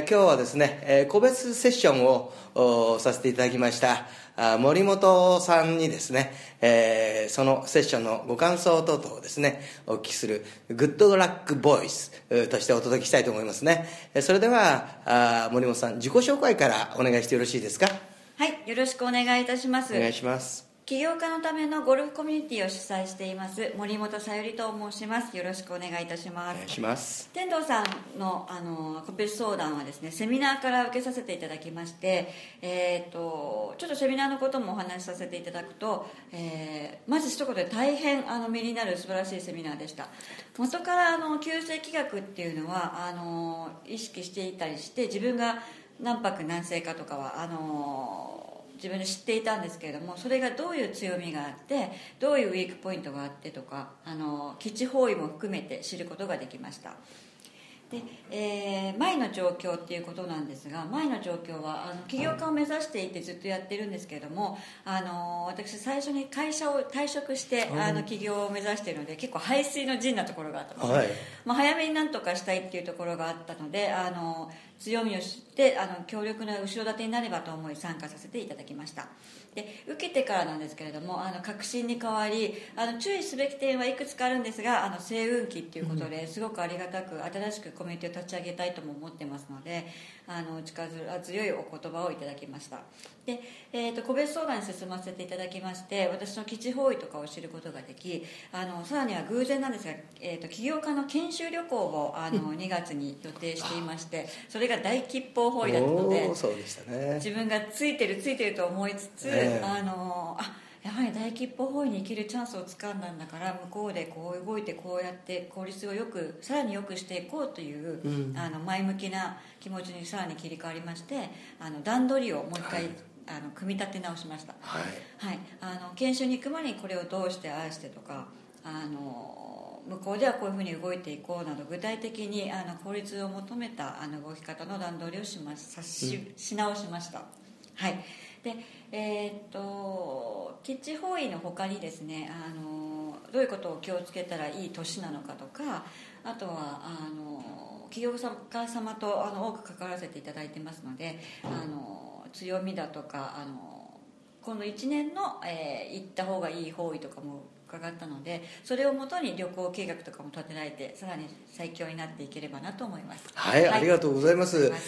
えー今日はですね、えー個別セッションをおさせていただきました。あ森本さんにですね、えーそのセッションのご感想等々をですねお聞きするグッドラックボイスえーとしてお届けしたいと思いますね。えーそれではあ森本さん自己紹介からお願いしてよろしいですか？はい、よろしくお願いいたします。お願いします起業家のためのゴルフコミュニティを主催しています森本さゆりと申します。よろしくお願いいたします。天童さんのあの個別相談はですねセミナーから受けさせていただきまして、えー、とちょっとセミナーのこともお話しさせていただくと、えーまず一言で大変あの身になる素晴らしいセミナーでした。元からあの旧世気学っていうのはあの意識していたりして自分が何泊何世かとかはあの自分で知っていたんですけれどもそれがどういう強みがあってどういうウィークポイントがあってとかあの基地包囲も含めて知ることができました。で、えー前の状況っていうことなんですが前の状況はあの起業家を目指していてずっとやってるんですけれどもあの私最初に会社を退職してあの起業を目指しているので結構排水の陣なところがあったんです、はい。まあ、早めになんとかしたいっていうところがあったのであの強みを知ってあの強力な後ろ盾になればと思い参加させていただきました。で受けてからなんですけれどもあの確信に変わりあの注意すべき点はいくつかあるんですがあの星雲期っていうことですごくありがたく新しくコミュニティを立ち上げたいとも思ってますのであの力強いお言葉をいただきました。で、えー、と個別相談に進ませていただきまして私の基地方位とかを知ることができあのさらには偶然なんですが、えー、と起業家の研修旅行をあの2月に予定していましてそれが大吉報方位だったのでそうでしたね。自分がついてるついてると思いつつ、ええ。あのあやはり大吉報方位に生きるチャンスをつかんだんだから向こうでこう動いてこうやって効率をよくさらによくしていこうという、うん。あの前向きな気持ちにさらに切り替わりましてあの段取りをもう一回、はい。あの組み立て直しました。はい。はい、あの研修に行く前にこれをどうしてああしてとかあの向こうではこういうふうに動いていこうなど具体的にあの効率を求めたあの動き方の段取りをしまさし,、し直しました。はい。でえーっとキッチ方位の他にですねあのどういうことを気をつけたらいい年なのかとかあとはあの企業家様とあの多く関わらせていただいてますのであの強みだとかあのこの1年の、えー行った方がいい方位とかも伺ったのでそれをもとに旅行計画とかも立てられてさらに最強になっていければなと思います。はい、ありがとうございます。ありがとう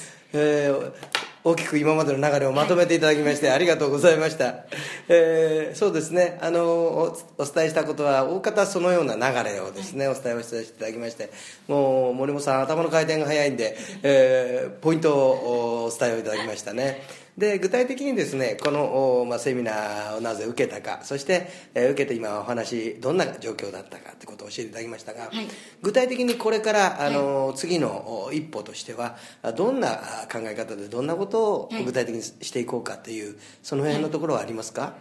ございます。えー大きく今までの流れをまとめていただきまして、ありがとうございました。えーそうですね、あのお、お伝えしたことは、大方そのような流れをですね、お伝えをしていただきまして、もう森本さん、頭の回転が早いんで、えーポイントをお伝えをいただきましたね。で具体的にですねこの、おまあ、セミナーをなぜ受けたかそして、えー受けて今お話どんな状況だったかということを教えていただきましたが、はい。具体的にこれからあの、次のお一歩としてはあどんなあ考え方でどんなことをはい。具体的にしていこうかというその辺のところはありますか、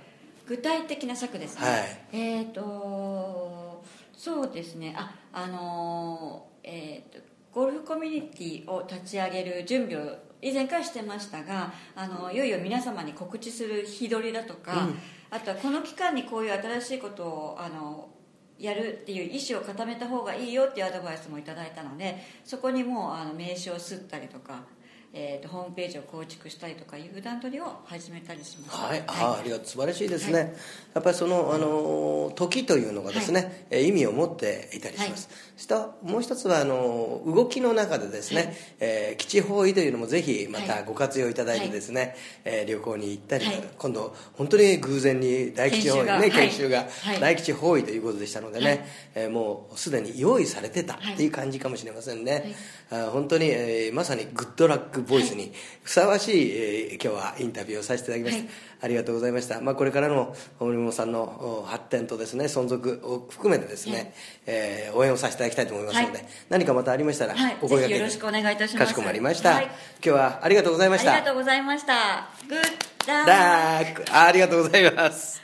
具体的な策ですね、はい。えっ、とそうですね。ああのーえーとゴルフコミュニティを立ち上げる準備を以前からしてましたがあのいよいよ皆様に告知する日取りだとか、うん。あとはこの期間にこういう新しいことをあのやるっていう意思を固めた方がいいよっていうアドバイスもいただいたのでそこにもうあの名刺を刷ったりとか、えー、とホームページを構築したりとかいう段取りを始めたりしましたはい、あありがとう素晴らしいですね、やっぱりそのあの時というのがですね、えー意味を持っていたりします、そしてもう一つはあの動きの中でですね、はい。えー基地方位というのもぜひまはい。たご活用いただいてですね、えー旅行に行ったり、はい。今度本当に偶然に大吉方位ね研研修修が大吉方位ということでしたのでね、はい。えーもうすでに用意されてたっていう感じかもしれませんね、あー本当に、えーまさにグッドラックボイスにふさわしい、えー今日はインタビューをさせていただきました、はい。ありがとうございました、まあ、これからの森本さんのお発展とですね存続を含めてですね、はい。えー応援をさせていただきたいと思いますので、はい。何かまたありましたらはい。お声掛けよろしくお願いいたします。かしこまりました、はい。今日はありがとうございました。ありがとうございました。グッダーダークありがとうございます